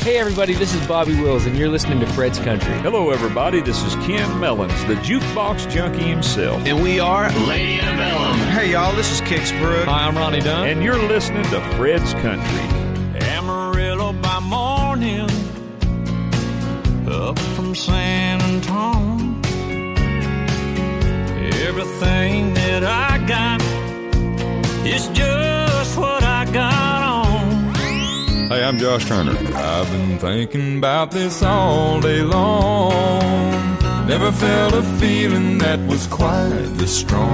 Hey, everybody, this is Bobby Wills, and you're listening to Fred's Country. Hello, everybody. This is Ken Mellons, the jukebox junkie himself. And we are Lady Antebellum. Hey, y'all, this is Kix Brooks. Hi, I'm Ronnie Dunn. And you're listening to Fred's Country. Amarillo by morning, up from San Antonio. Everything that I got is just Hey, I'm Josh Turner. I've been thinking about this all day long. Never felt a feeling that was quite this strong.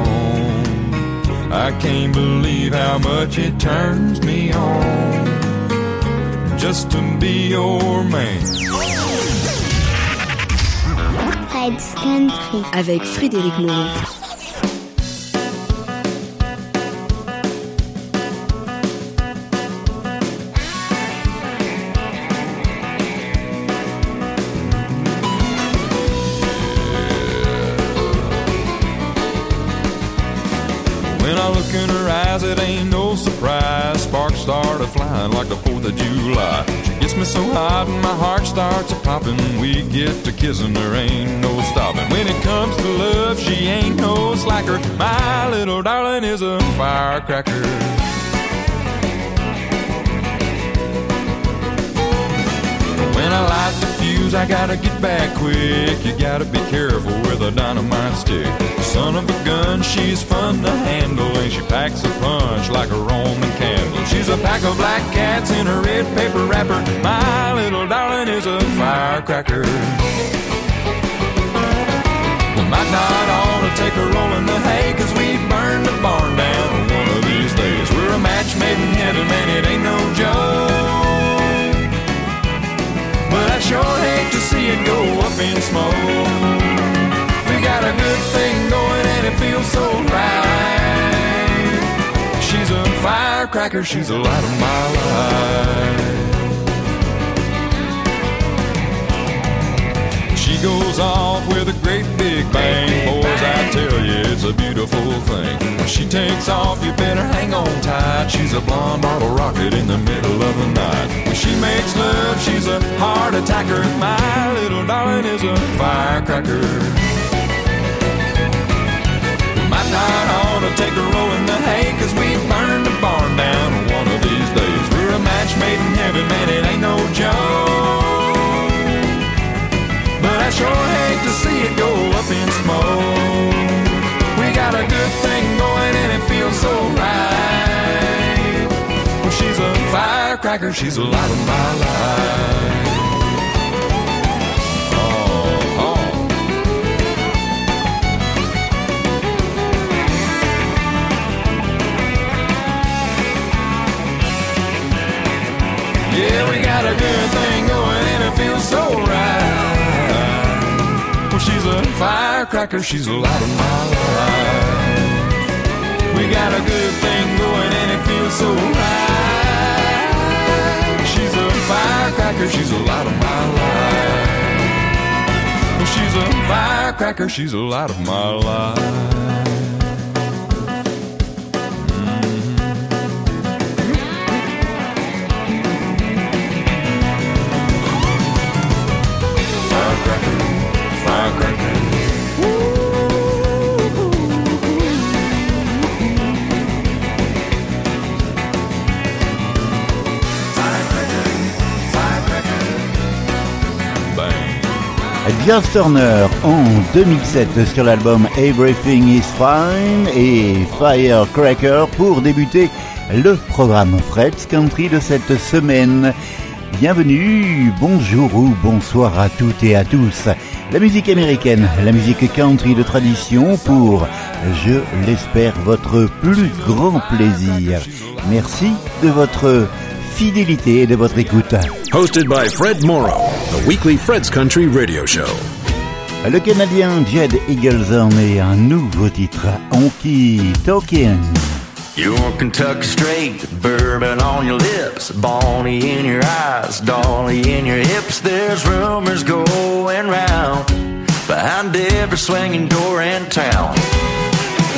I can't believe how much it turns me on just to be your man. Fred's Country. Avec Frédéric Moreau. It ain't no surprise. Sparks start a flying like the 4th of July. She gets me so hot and my heart starts a popping. We get to kissing, there ain't no stopping. When it comes to love, she ain't no slacker. My little darling is a firecracker. When I light the fuse, I gotta get back quick. You gotta be careful with a dynamite stick. Son of a gun, she's fun to handle, and she packs a punch like a Roman candle. She's a pack of black cats in a red paper wrapper. My little darling is a firecracker. We might not ought to take a roll in the hay, cause we burn the barn down one of these days. We're a match made in heaven, man, it ain't no joke. But I sure see it go up in smoke. We got a good thing going and it feels so right. She's a firecracker, she's the light of my life. She goes off with a great big bang. Boys, I tell you, it's a beautiful thing. When she takes off, you better hang on tight. She's a blonde bottle rocket in the middle of the night. When she makes love, she's a heart attacker. My little darling is a firecracker. We might not ought to take a roll in the hay, cause we burn the barn down one of these days. We're a match made in heaven, man, it ain't no joke. Sure hate to see it go up in smoke. We got a good thing going and it feels so right. Well, she's a firecracker, she's the light of my life. Oh, oh. Yeah, we got a good thing going and it feels so right. Firecracker, she's the light of my life. We got a good thing going and it feels so right. She's a firecracker, she's the light of my life. She's a firecracker, she's the light of my life. Joss Turner en 2007 sur l'album Everything is Fine et Firecracker pour débuter le programme Fred's Country de cette semaine. Bienvenue, bonjour ou bonsoir à toutes et à tous. La musique américaine, la musique country de tradition pour, je l'espère, votre plus grand plaisir. Merci de votre fidélité et de votre écoute. Hosted by Fred Morrow, the weekly Fred's Country radio show. Le Canadien Jed Eagleson et un nouveau titre, Honky Talking. You're Kentucky straight, bourbon on your lips, Bonnie in your eyes, Dolly in your hips. There's rumors going round behind every swinging door in town.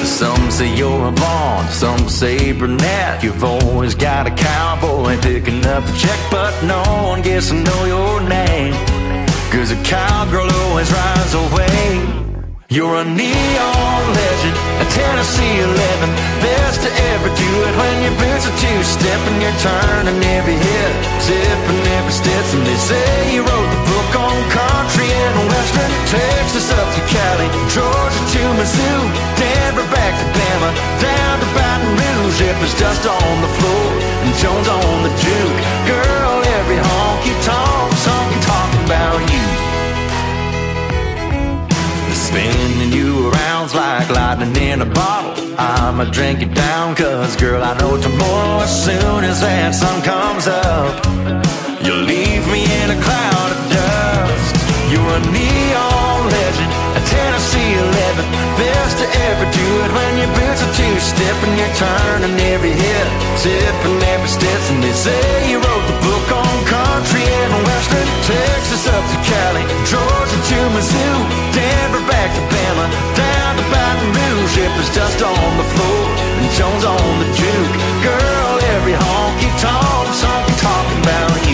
Some say you're a blonde, some say brunette. You've always got a cowboy picking up the check, but no one gets to know your name. Cause a cowgirl always rides away. You're a neon legend, a Tennessee 11. Best to ever do it when your boots are two step and you're turning every hit, tipping every step. And they say you wrote the book on country and western, Texas up to Cali, Georgia to Mizzou, Denver back to Bama, down to Baton Rouge. If it's dust on the floor and Jones on the juke, girl, every honky tonk song talking about you. Spinning you around like lightning in a bottle. I'ma drink it down, cause girl, I know tomorrow, as soon as that sun comes up, you'll leave me in a cloud. You're a neon legend, a Tennessee 11. Best to ever do it when your boots are two step and you're turning every hit, tipping every step. And they say you wrote the book on country and western, Texas up to Cali, Georgia to Mizzou, Denver back to Bama, down to Baton Rouge. If there's dust on the floor and Jones on the juke, girl, every honky tonk song talking about you.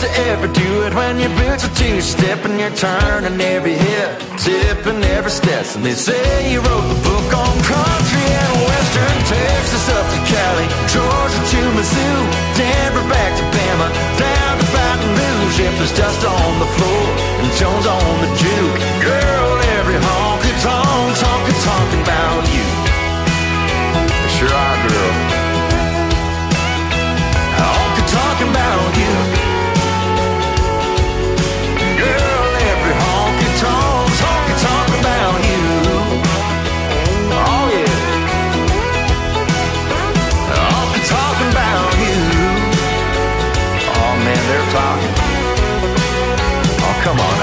To ever do it when your boots are two step and you're turning every hip, tipping every step. And they say you wrote the book on country and western, Texas up to Cali, Georgia to Mizzou, Denver back to Bama, down to Baton Rouge. If there's dust on the floor and Jones on the juke, girl, every honky tonk, talking, talking about you. Sure are, girl. Honky talking about you. Come on.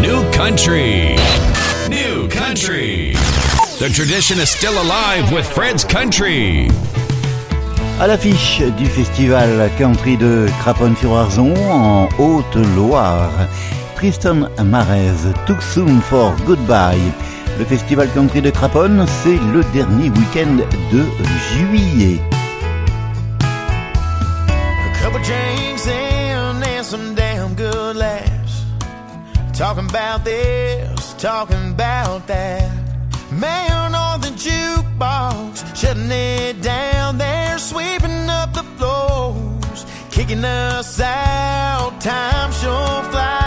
New country. New country. The tradition is still alive with Fred's Country. À l'affiche du festival country de Craponne-sur-Arzon en Haute-Loire, Tristan Marez, Too Soon for Goodbye. Le festival country de Craponne, c'est le dernier week-end de juillet. A couple Talking about this, talking about that. Man on the jukebox, shutting it down there, sweeping up the floors, kicking us out. Time sure flies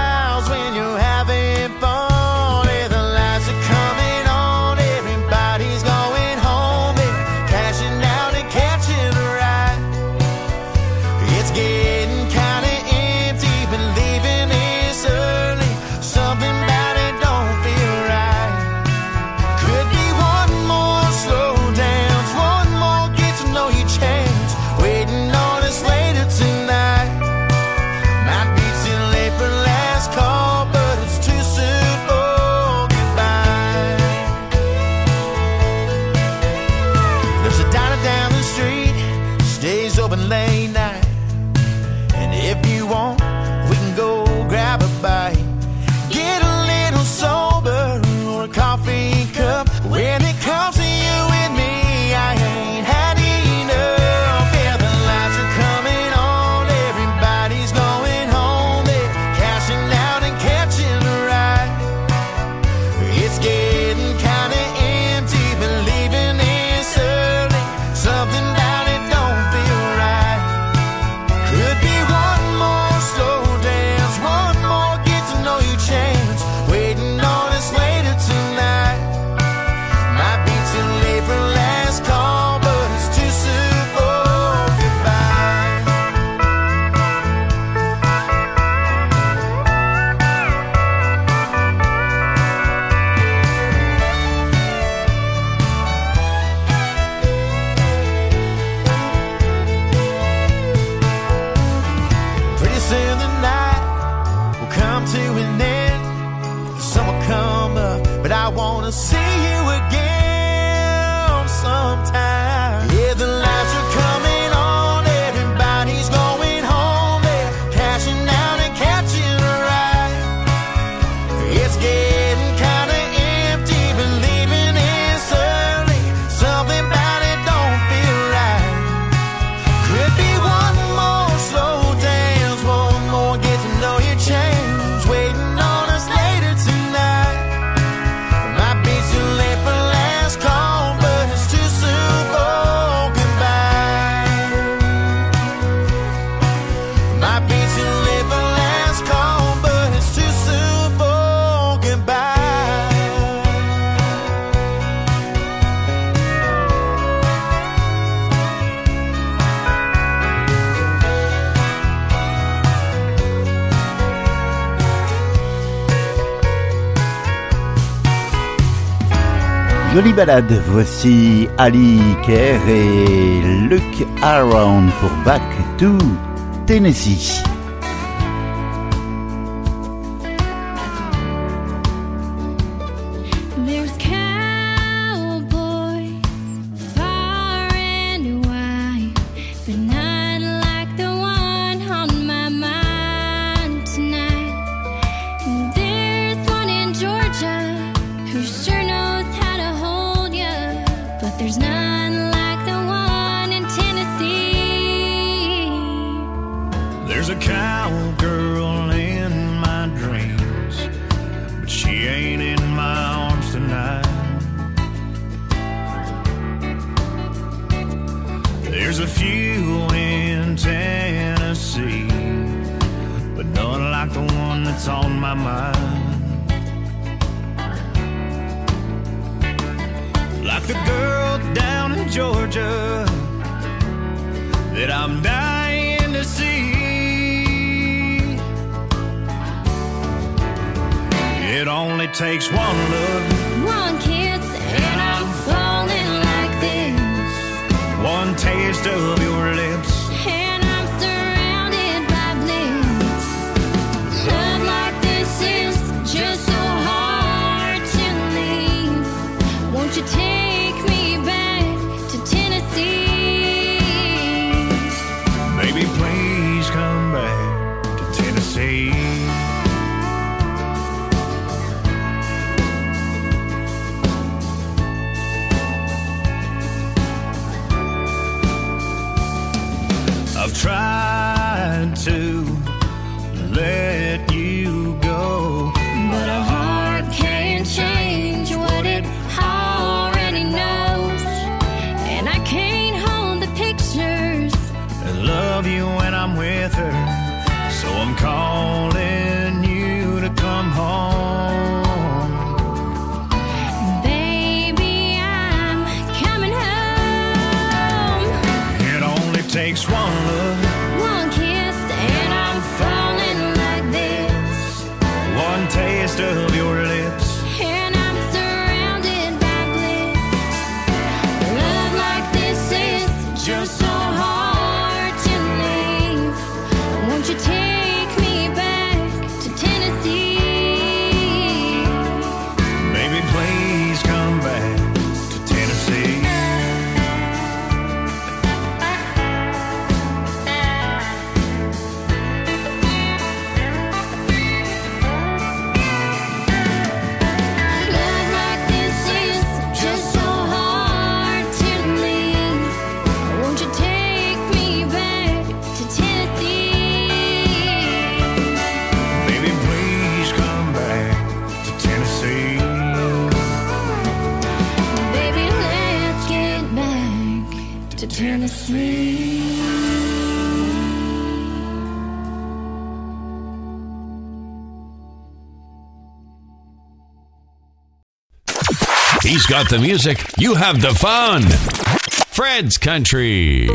Balade, voici Ali Kerr et Luke Aaron pour Back to Tennessee. takes one got the music, you have the fun. Fred's Country.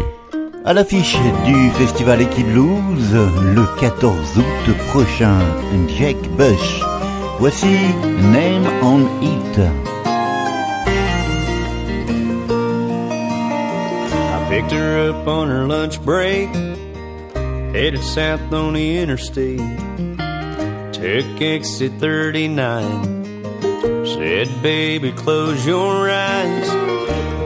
À l'affiche du festival Equi'Blues le 14 août prochain, Jake Bush. Voici Name on It. I picked her up on her lunch break, headed south on the interstate, took exit 39. Said, baby, close your eyes.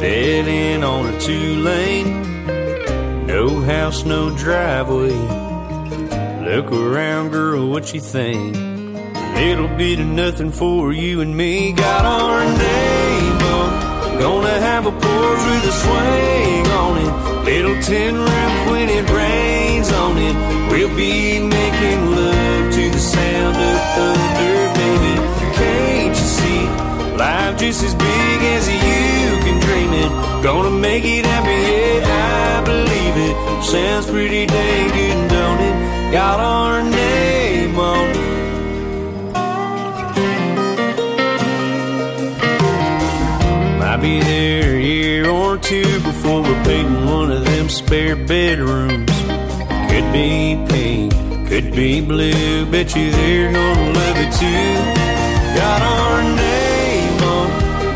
Dead in on a two lane. No house, no driveway. Look around, girl, what you think? Little bit of nothing for you and me. Got our name on. Gonna have a porch with a swing on it. Little tin roof when it rains on it. We'll be making love to the sound of thunder, baby. Life just as big as you can dream it. Gonna make it happen, yeah, I believe it. Sounds pretty dang good, don't it? Got our name on it. Might be there a year or two before we're painting one of them spare bedrooms. Could be pink, could be blue. Bet you they're gonna love it too. Got our name.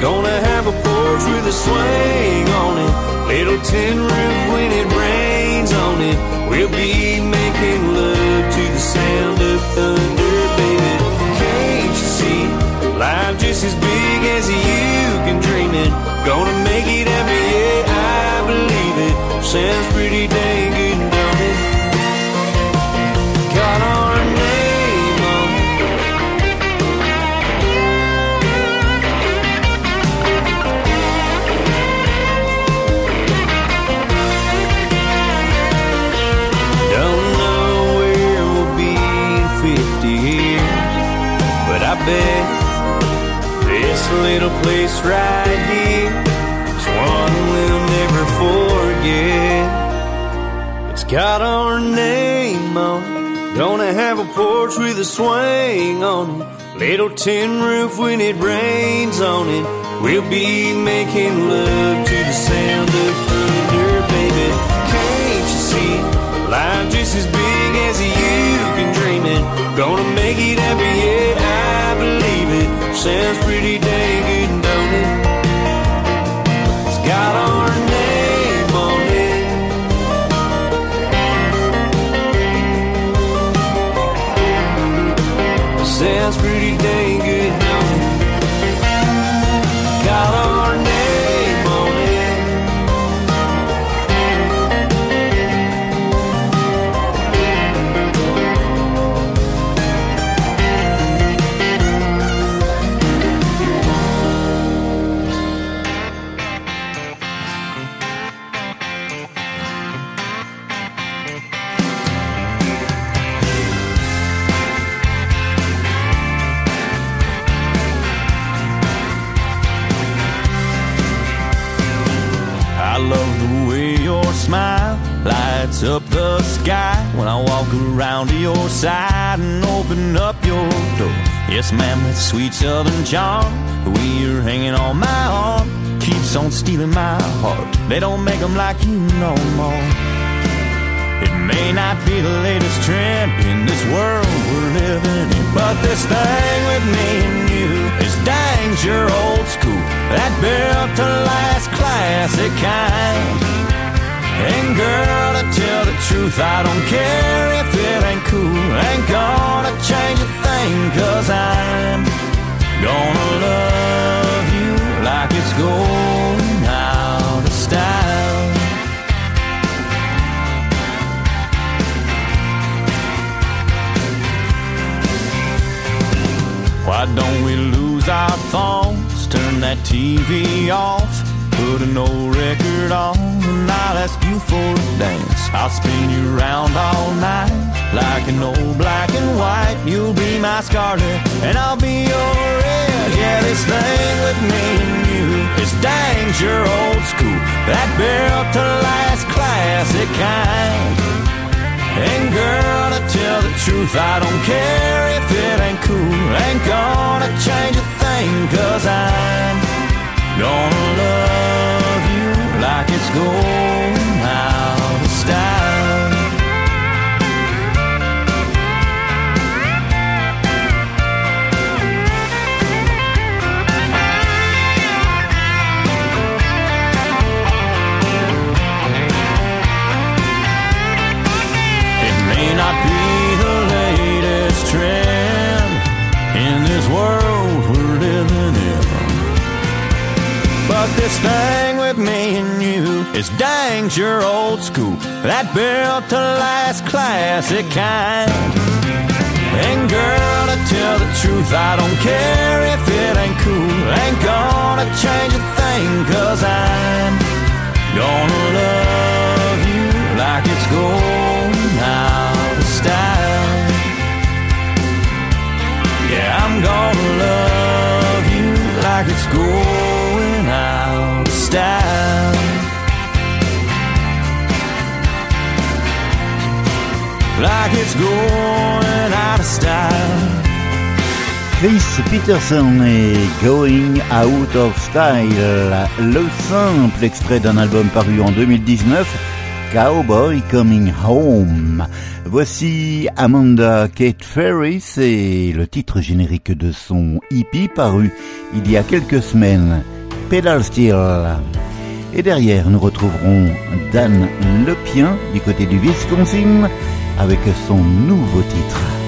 Gonna have a porch with a swing on it. Little tin roof when it rains on it. We'll be making love to the sound of thunder, baby. Can't you see? Life just as big as you can dream it. Gonna make it happen, yeah, I believe it. Sounds pretty dang good, place right here is one we'll never forget. It's got our name on it. Gonna have a porch with a swing on it. Little tin roof when it rains on it. We'll be making love to the sound of thunder, baby. Can't you see? Life just as big as you can dream it. Gonna make it happen, yeah, I believe it. Sounds pretty dang sky when I walk around to your side and open up your door. Yes, ma'am, that sweet southern charm, the way you're hanging on my arm, keeps on stealing my heart. They don't make 'em like you no more. It may not be the latest trend in this world we're living in, but this thing with me and you is dang sure old school. That built to last classic kind. And girl, to tell the truth, I don't care if it ain't cool. Ain't gonna change a thing, cause I'm gonna love you like it's going out of style. Why don't we lose our phones? Turn that TV off. Put an old record on and I'll ask you for a dance. I'll spin you around all night like an old black and white. You'll be my scarlet and I'll be your red. Yeah, this thing with me and you is dang sure old school. That built to last classic kind. And girl, to tell the truth, I don't care if it ain't cool. Ain't gonna change a thing, cause I'm gonna love you like it's going But this thing with me and you is dang sure old school. That built to last classic kind. And girl, to tell the truth, I don't care if it ain't cool. Ain't gonna change a thing, cause I'm gonna love you like it's going out of style. Yeah, I'm gonna love you like it's going out of style. Like it's going out of style. Chris Peterson est Going Out of Style, le simple extrait d'un album paru en 2019, Cowboy Coming Home. Voici Amanda Kate Ferris et le titre générique de son hippie paru il y a quelques semaines, Pedal Steel. Et derrière, nous retrouverons Dan Lepien du côté du Wisconsin avec son nouveau titre.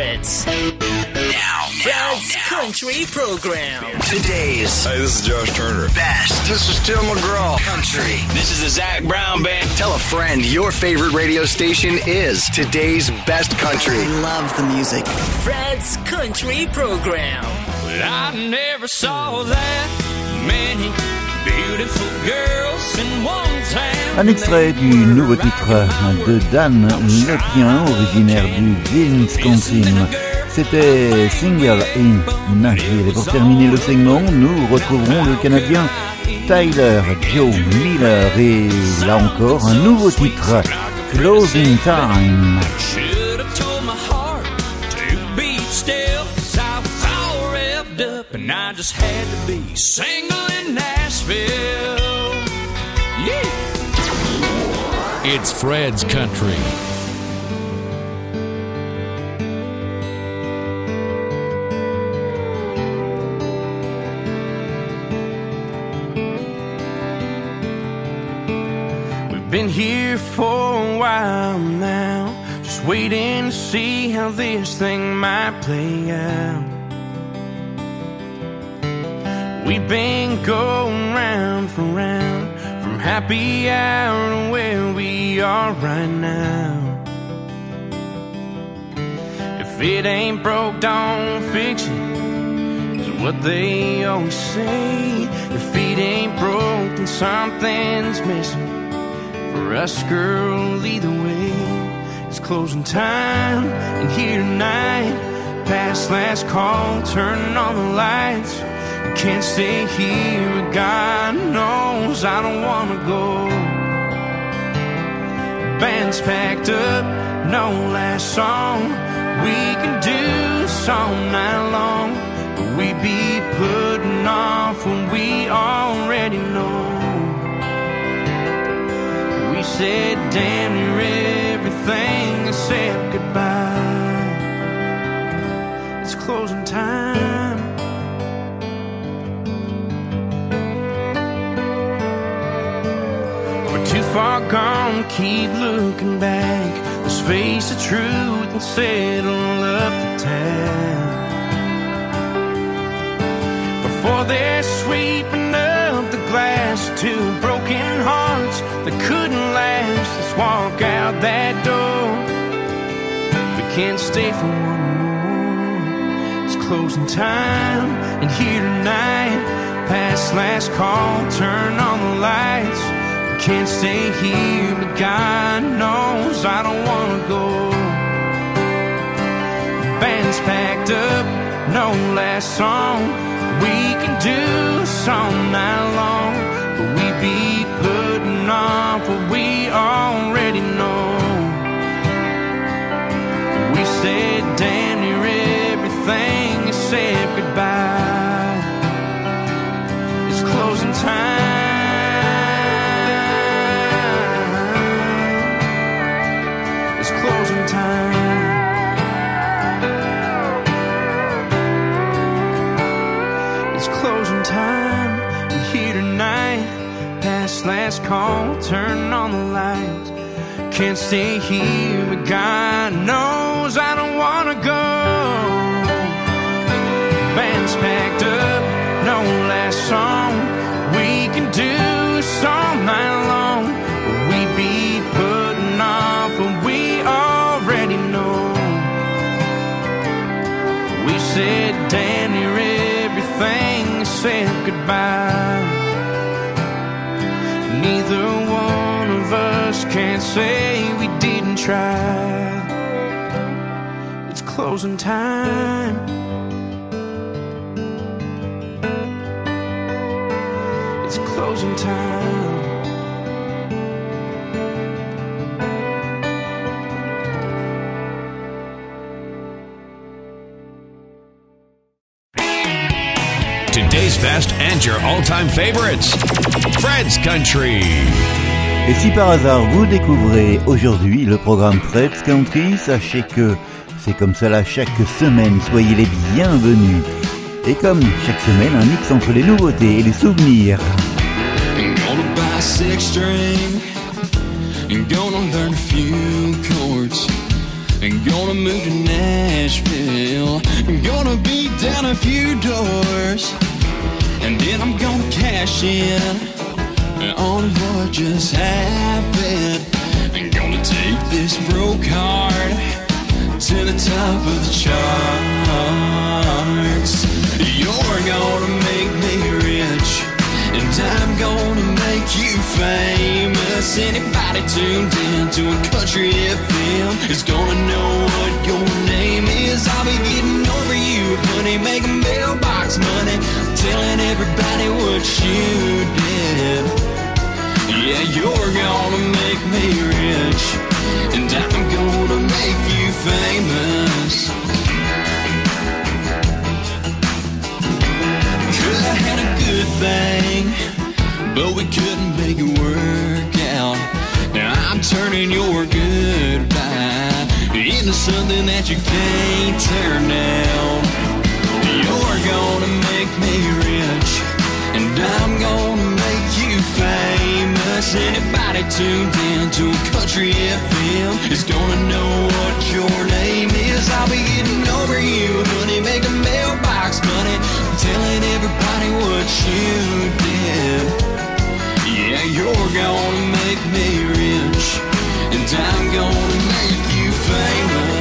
Favorites. Now, Fred's Country Program. Today's. Hey, this is Josh Turner. Best. This is Tim McGraw. Country. This is the Zac Brown Band. Tell a friend your favorite radio station is today's best country. I love the music. Fred's Country Program. Well, I never saw that many Un extrait du nouveau titre de Dan Lepien, originaire du Wisconsin. C'était Single in Nashville. Et pour terminer le segment, nous retrouverons le Canadien Tyler Joe Miller. Et là encore, un nouveau titre, Closing Time. I just had to be single in Nashville. Yeah. It's Fred's Country. We've been here for a while now, just waiting to see how this thing might play out. We've been going round for round, from happy hour to where we are right now. If it ain't broke, don't fix it. Is what they always say. If it ain't broke, then something's missing. For us, girl, either way, it's closing time. And here tonight, past last call, turning on the lights. Can't stay here, God knows I don't wanna go. Band's packed up, no last song. We can do this all night long, but we be putting off when we already know. We said damn near everything said goodbye. It's closing time. Far gone, keep looking back. Let's face the truth and settle up the tab. Before they're sweeping up the glass, two broken hearts that couldn't last. Let's walk out that door. We can't stay for one more. It's closing time, and here tonight, past last call, turn on the lights. Can't stay here, but God knows I don't wanna go. Band's packed up, no last song. We can do this all night long, but we be putting off what we already know. We said damn near everything said goodbye. It's closing time. Call, turn on the lights. Can't stay here, but God knows I don't wanna go. Band's packed up, say we didn't try. It's closing time. It's closing time. Today's best and your all-time favorites. Fred's Country. Et si par hasard vous découvrez aujourd'hui le programme Fred's Country, sachez que c'est comme cela chaque semaine, soyez les bienvenus. Et comme chaque semaine, un mix entre les nouveautés et les souvenirs. And gonna move Nashville gonna down a few doors and then I'm gonna cash in on what just happened and gonna take this broke heart to the top of the charts. You're gonna make me rich And I'm gonna make you famous. Anybody tuned in to a country FM is gonna know what your name is. I'll be getting over you, honey, making mailbox money, telling everybody what you did. Yeah, you're gonna make me rich, and I'm gonna make you famous. Could have had a good thing, but we couldn't make it work out. Now I'm turning your goodbye into something that you can't turn down. You're gonna make me rich, and I'm gonna famous. Anybody tuned in to country FM is gonna know what your name is. I'll be getting over you, honey, making mailbox money, telling everybody what you did. Yeah, you're gonna make me rich, and I'm gonna make you famous.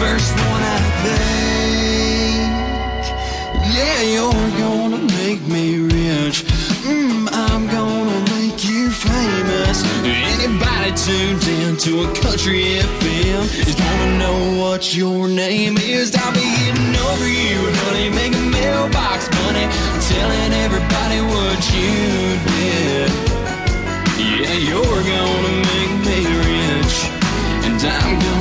First one I thank. Yeah, you're gonna make me rich. Mm, I'm gonna make you famous. Anybody tuned in to a country FM is gonna know what your name is. I'll be getting over you, honey, making mailbox money, telling everybody what you did. Yeah, you're gonna make me rich, and I'm gonna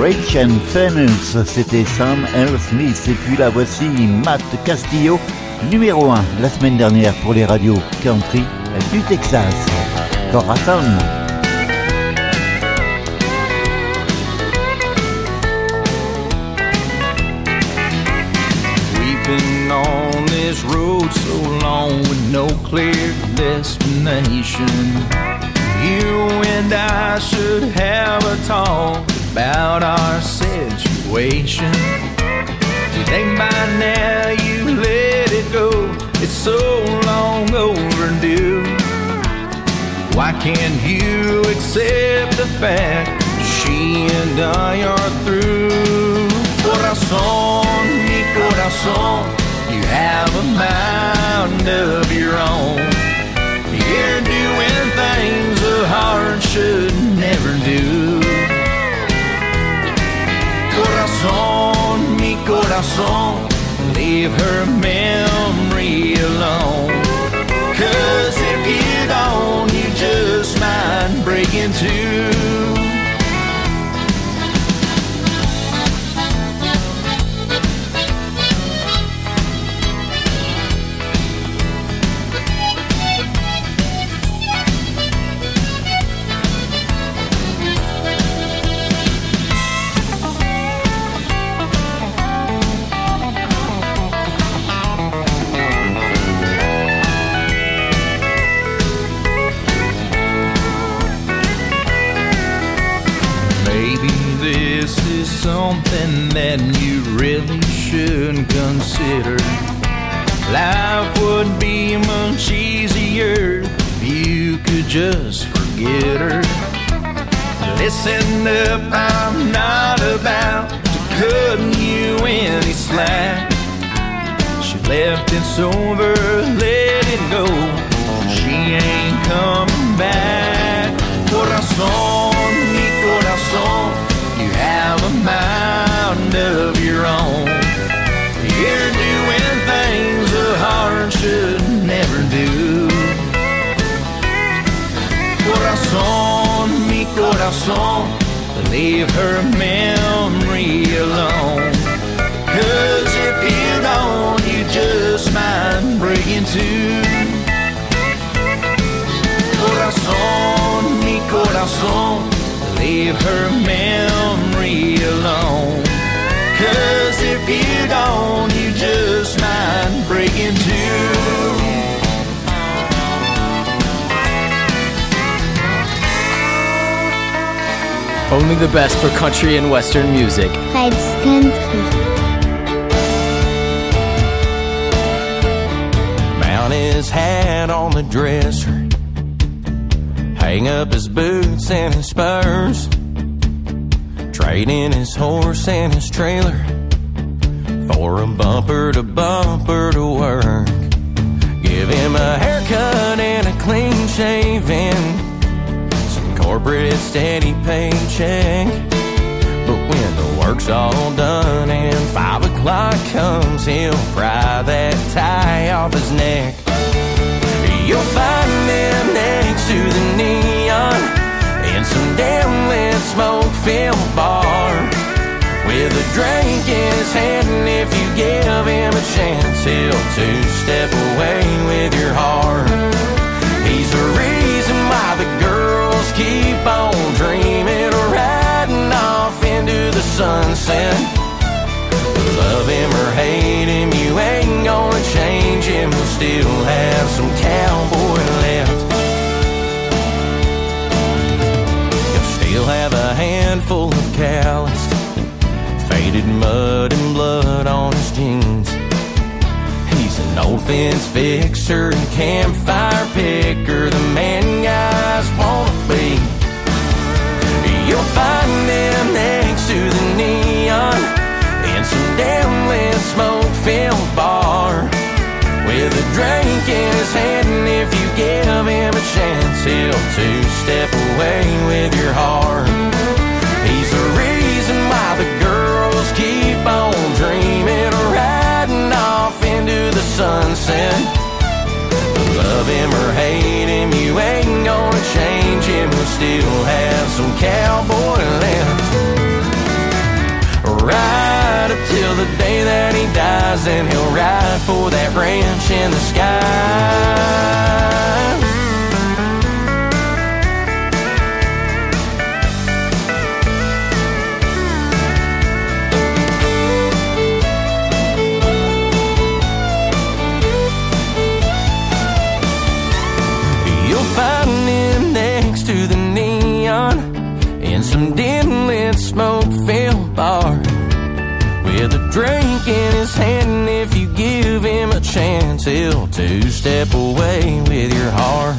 Rich. And Famous, c'était Sam Earl Smith. Et puis la voici Matt Castillo, numéro 1 la semaine dernière pour les radios country du Texas. Corazon. We've been on this road so long with no clear destination. You and I should have a talk about our situation. You think by now you let it go, it's so long overdue. Why can't you accept the fact she and I are through? Corazón, mi corazón, you have a mind of your own. You're doing things a heart should never do. Corazón, mi corazón, leave her memory alone. Cause break into. Something that you really should consider. Life would be much easier if you could just forget her. Listen up, I'm not about to cut you any slack. She left, it's over, let it go. She ain't coming back. Corazón, mi corazón, a mind of your own. You're doing things a heart should never do. Corazón, mi corazón, leave her memory alone. Cause if you don't, you just might break into. Corazón, mi corazón, leave her memory alone. Cause if you don't, you just might break into. Only the best for country and western music. Fred's Country. Mount his hat on the dresser. Hang up his boots and his spurs. Trade in his horse and his trailer for a bumper to bumper to work. Give him a haircut and a clean shaving. Some corporate steady paycheck. But when the work's all done and five o'clock comes, he'll pry that tie off his neck. You'll find two step away with your heart. He's the reason why the girls keep on dreaming of riding off into the sunset. Love him or hate him, you ain't gonna change him. He'll still have some cowboy left. He'll still have a handful of calloused, faded mud and blood on his jeans. Fence fixer and campfire picker, the man guys wanna be. You'll find him next to the neon in some damn lit smoke filled bar with a drink in his hand. And if you give him a chance, he'll two step away with your heart. Sunset. Love him or hate him, you ain't gonna change him. We'll still have some cowboy left. Right up till the day that he dies, and he'll ride for that ranch in the sky. With a drink in his hand. And if you give him a chance, he'll two step away with your heart.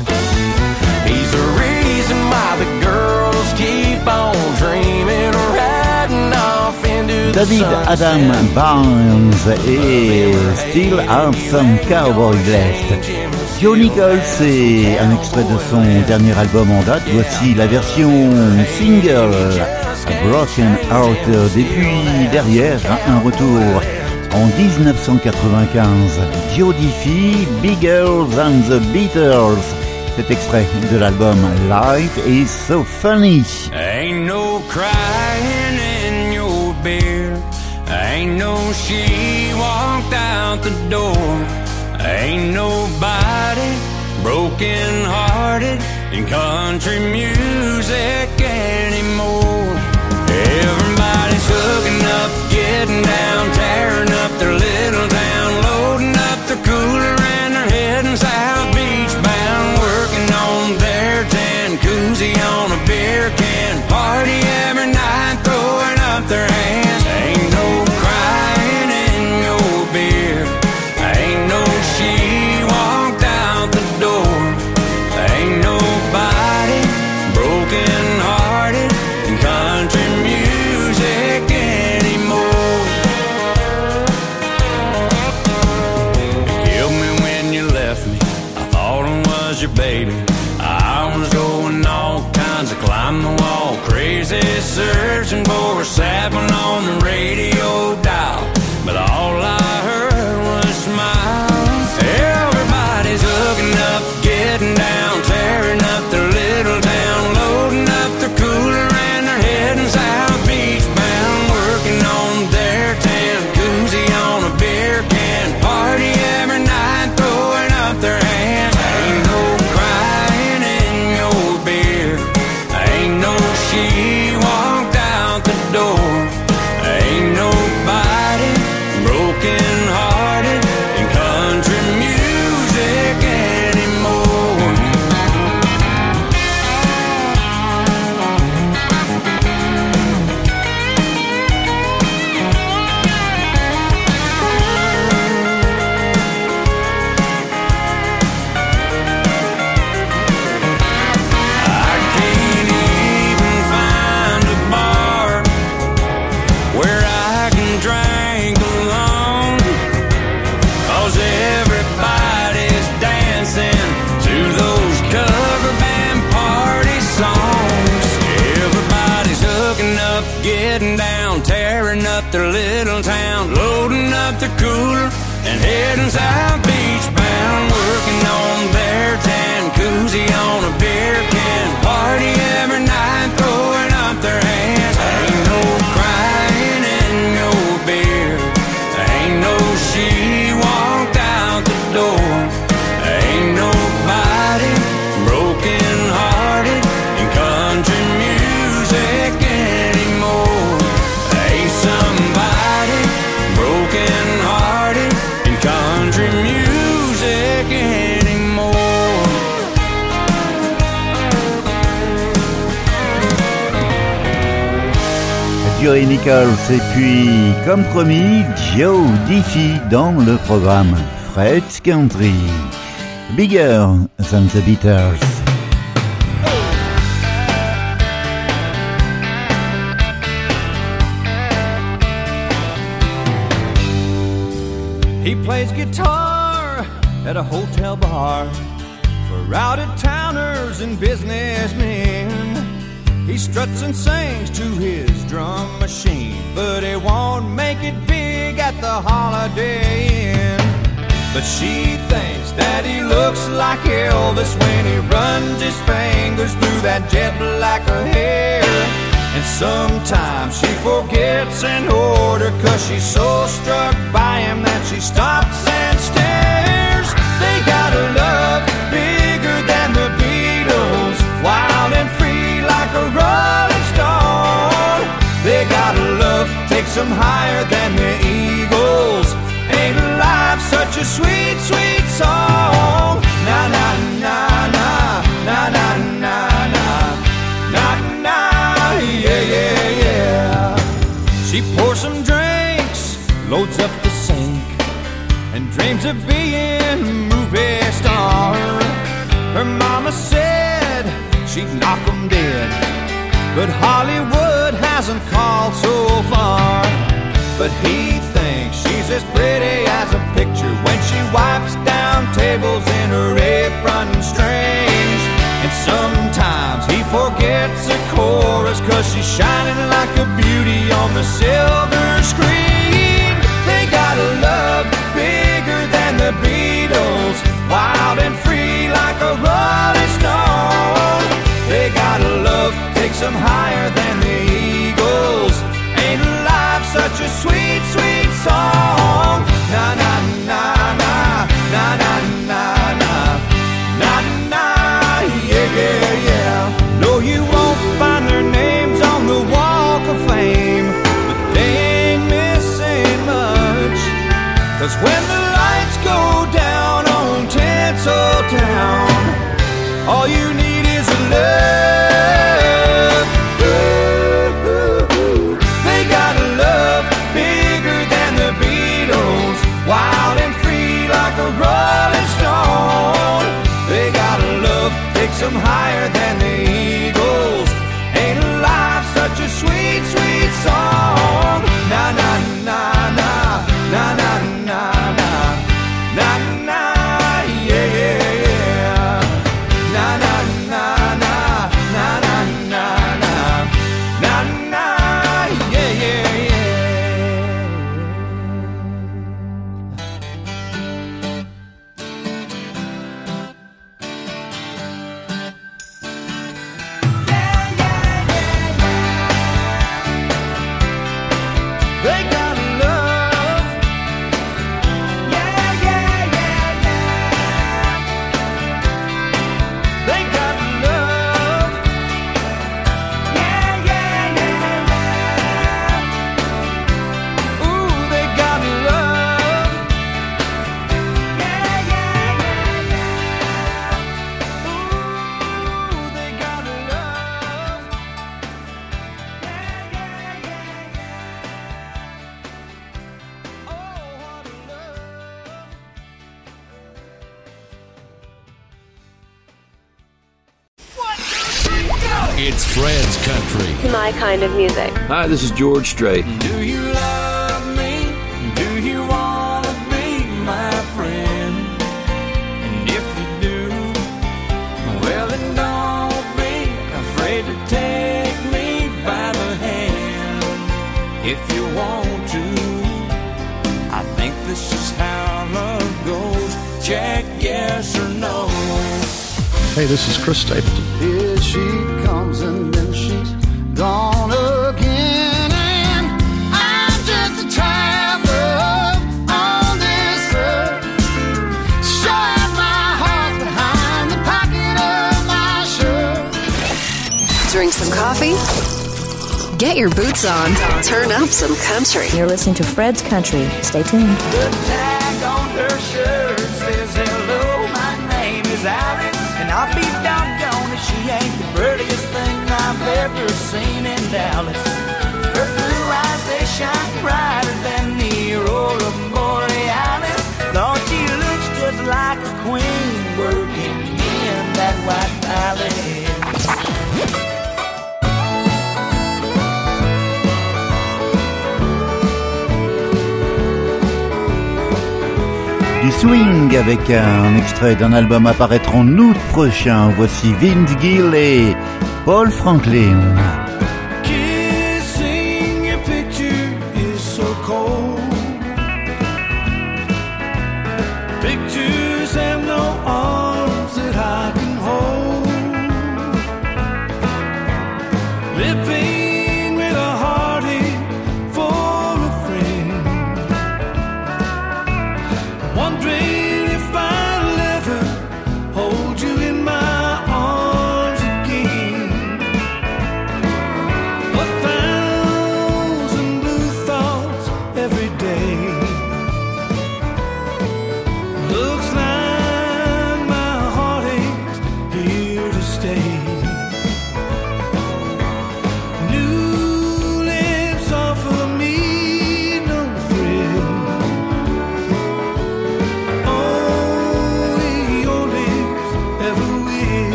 He's the reason why the girls keep on dreaming riding off into the David. Adam Barnes et Still Have Some Cowboy Left. Joe Nichols, c'est un extrait de son dernier album en date. Voici la version single Broken Heart. Depuis derrière, un retour en 1995. Joe Diffie, Bigger Than the Beatles. Cet extrait de l'album Life is So Funny. Ain't no crying in your beer. Ain't no she walked out the door. Ain't nobody broken hearted in country music anymore. Hooking up, getting down, tearing up their little town, loading up their cooler and they're heading south beach bound, working on their tan koozie on a beer can, party every night, throwing up their hands. Nichols et puis, comme promis, Joe Diffie dans le programme Fred's Country. Bigger than the Beatles. He plays guitar at a hotel bar for out of towners and businessmen. He struts and sings to his drum machine, but he won't make it big at the Holiday Inn. But she thinks that he looks like Elvis when he runs his fingers through that jet black hair. And sometimes she forgets an order cause she's so struck by him that she stops and takes them higher than the Eagles. Ain't life such a sweet, sweet song? Na na na na na na na na na na yeah yeah yeah. She pours some drinks, loads up the sink, and dreams of being a movie star. Her mama said she'd knock 'em dead, but Hollywood hasn't called so far. But he thinks she's as pretty as a picture when she wipes down tables in her apron strings. And sometimes he forgets a chorus cause she's shining like a beauty on the silver screen. They got a love bigger than the Beatles, wild and free like a rolling stone. They got a love takes them higher than all you need is a love. Ooh, ooh, ooh. They got a love bigger than the Beatles, wild and free like a rolling stone. They got a love takes them higher It's Fred's country. My kind of music. Hi, this is George Strait. Do you love me? Do you want to be my friend? And if you do, well, then don't be afraid to take me by the hand. If you want to, I think this is how love goes. Check yes or no. Hey, this is Chris Stapleton. Is she? Get your boots on. Turn up some country. You're listening to Fred's Country. Stay tuned. The tag on her shirt says, Hello, my name is Alice. And I'll be doggone if she ain't the prettiest thing I've ever seen in Dallas. Her blue eyes, they shine bright. Swing avec un extrait d'un album apparaître en août prochain. Voici Vince Gill et Paul Franklin.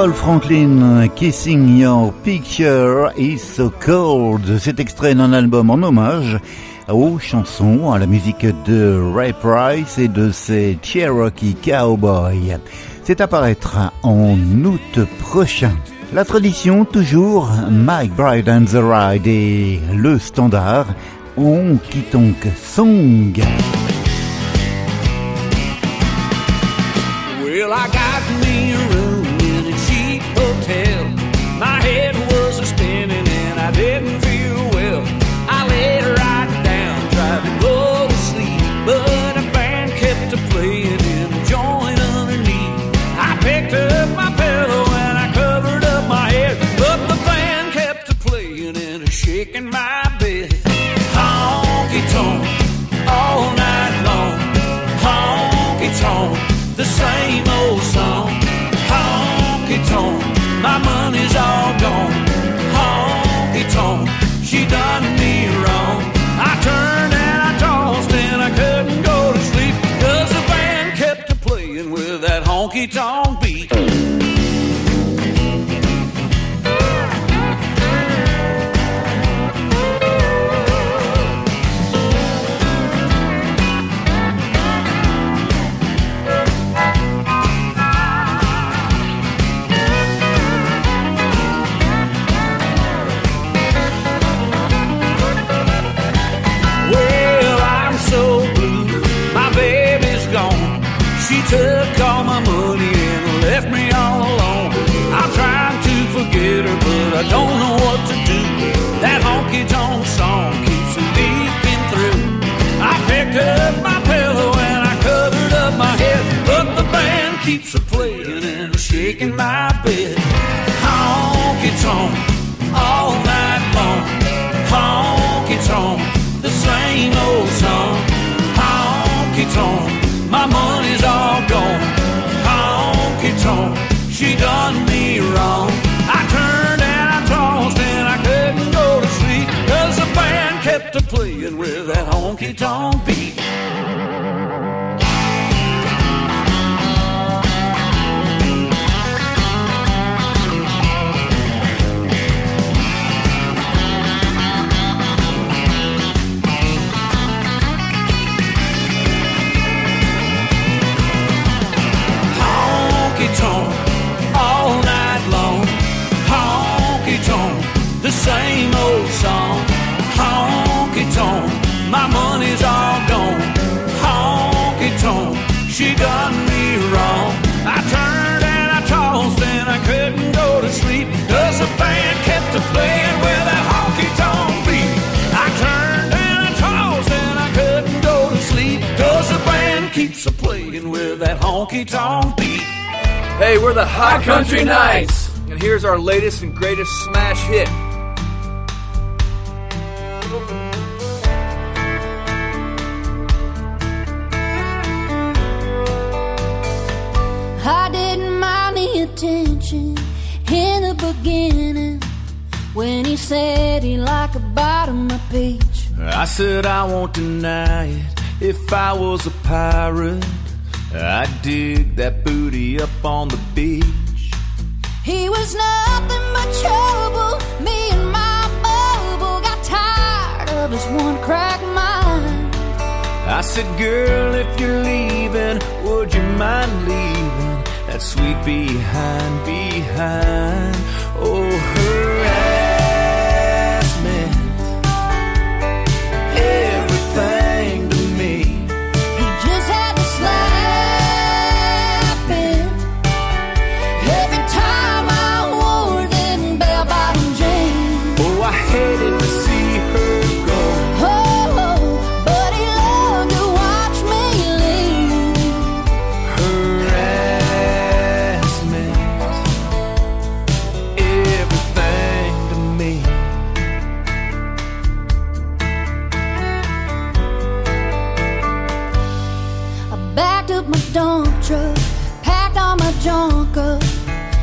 Paul Franklin, Kissing Your Picture is So Cold. Cet extrait d'un album en hommage aux chansons, à la musique de Ray Price et de ses Cherokee Cowboys. C'est apparaîtra en août prochain. La tradition, toujours, Mike Bride and the Ride et le standard, on Tonk Song. The same and shaking my bed. Honky tonk all night long. Honky tonk, the same old song. Honky tonk, my money's all gone. Honky tonk, she done me wrong. I turned and I and I couldn't go to sleep. Cause the band kept a playing with that honky tonk beat. My money's all gone. Honky tonk, she done me wrong. I turned and I tossed and I couldn't go to sleep. Cause the band kept a playing with that honky tonk beat. I turned and I tossed and I couldn't go to sleep. Cause the band keeps a playing with that honky tonk beat. Hey, we're the Hot Country Knights. And here's our latest and greatest smash hit. I didn't mind the attention in the beginning when he said he liked a bite of peach. I said I won't deny it. If I was a pirate, I'd dig that booty up on the beach. He was nothing but trouble. Me and my bubble got tired of his one crack mind. I said, girl, if you're leaving, would you mind leaving sweet behind behind? Oh, harassment,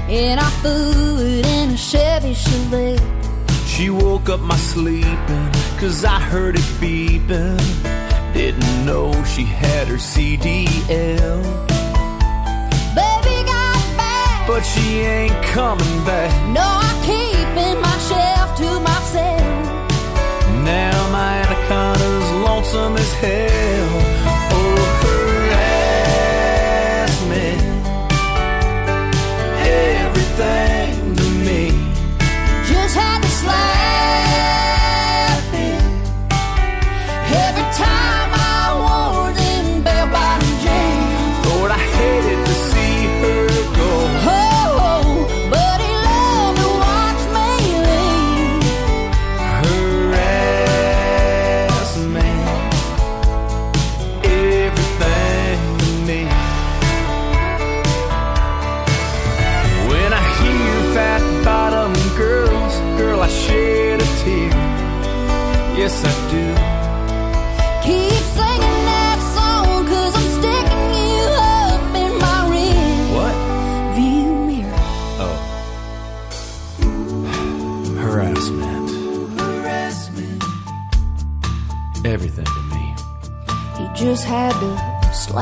and I threw it in a Chevy Chevette. She woke up my sleeping, cause I heard it beeping. Didn't know she had her CDL. Baby got back, But she ain't coming back. no, I'm keeping my shelf to myself. Now my anaconda's lonesome as hell. Everything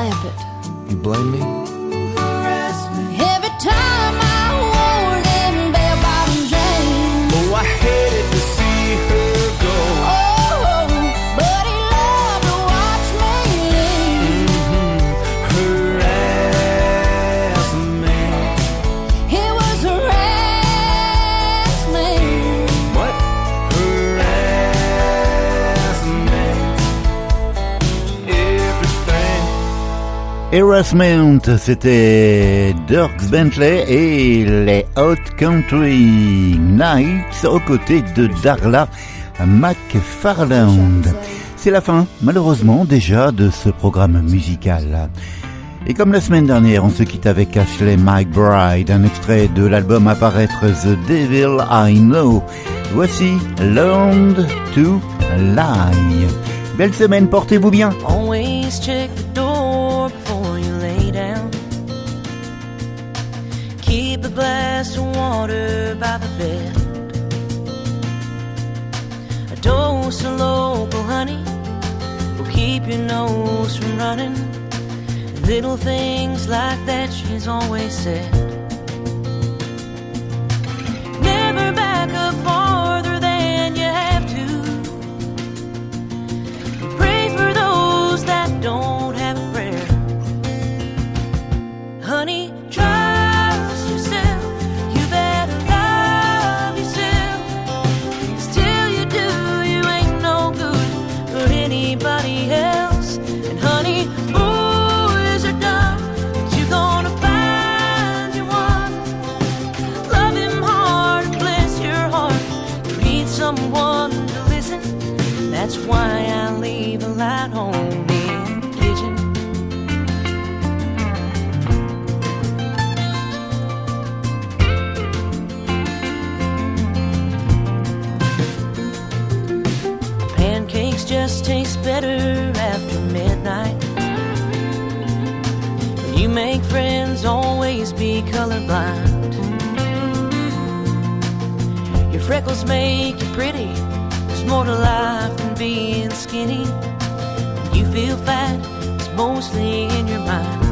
it. You blame me? Harassment, c'était Dirks Bentley et les Hot Country Nights aux côtés de Darla McFarland. C'est la fin, malheureusement, déjà de ce programme musical. Et comme la semaine dernière, on se quitte avec Ashley McBride, un extrait de l'album à paraître The Devil I Know. Voici Learned to Lie. Belle semaine, portez-vous bien. Glass of water by the bed. A dose of local honey will keep your nose from running. Little things like that, she's always said. Never back up farther than you have to. Pray for those that don't colorblind. Your freckles make you pretty. There's more to life than being skinny. When you feel fat, it's mostly in your mind.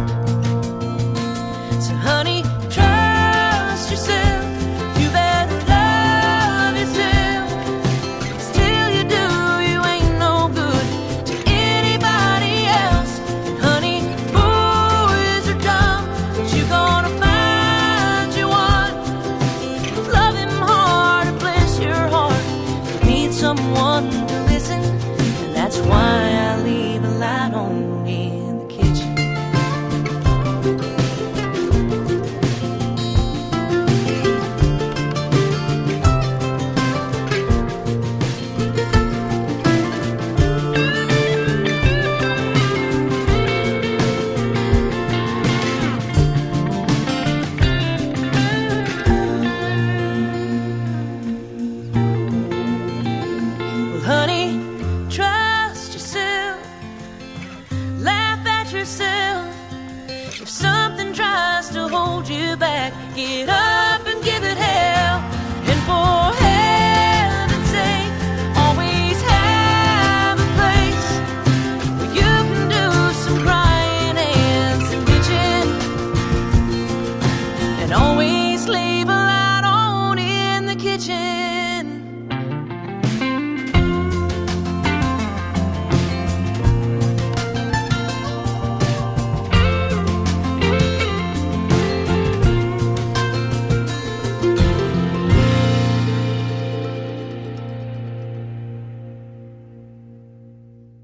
So, honey,